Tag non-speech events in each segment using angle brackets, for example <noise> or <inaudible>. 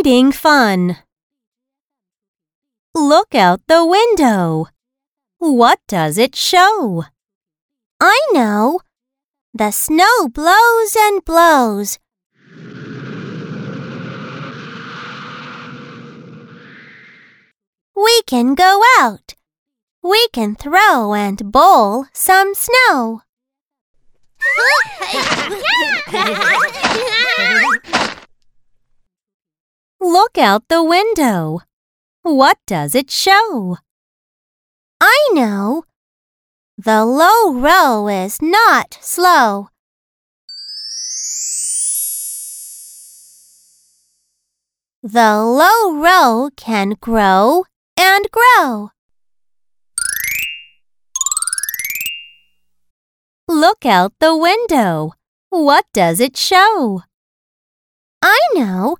Reading fun. Look out the window. What does it show? I know. The snow blows and blows. We can go out. We can throw and bowl some snow. <laughs> <laughs> Look out the window. What does it show? I know. The low row is not slow. The low row can grow and grow. Look out the window. What does it show? I know.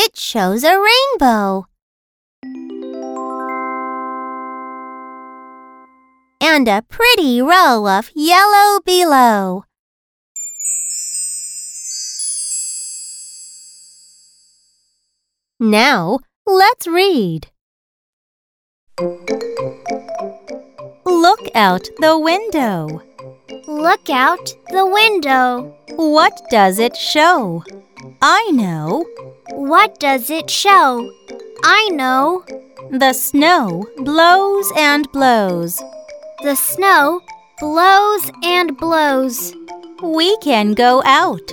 It shows a rainbow. And a pretty row of yellow below. Now, let's read. Look out the window. Look out the window. What does it show? I know. What does it show? I know. The snow blows and blows. The snow blows and blows. We can go out.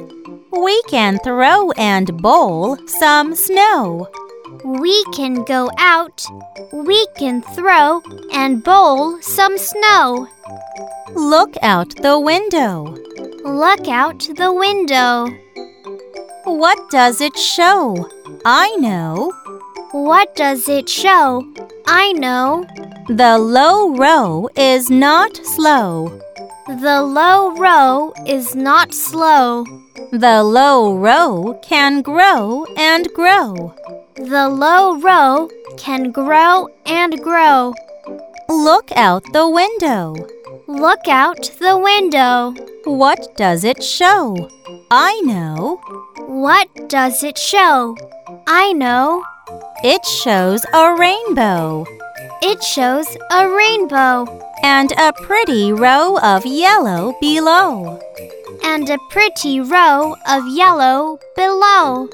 We can throw and bowl some snow. We can go out. We can throw and bowl some snow. Look out the window. Look out the window. What does it show? I know. What does it show? I know. The low row is not slow. The low row is not slow. The low row can grow and grow. The low row can grow and grow. Look out the window. Look out the window. What does it show? I know. What does it show? I know. It shows a rainbow. It shows a rainbow. And a pretty row of yellow below. And a pretty row of yellow below.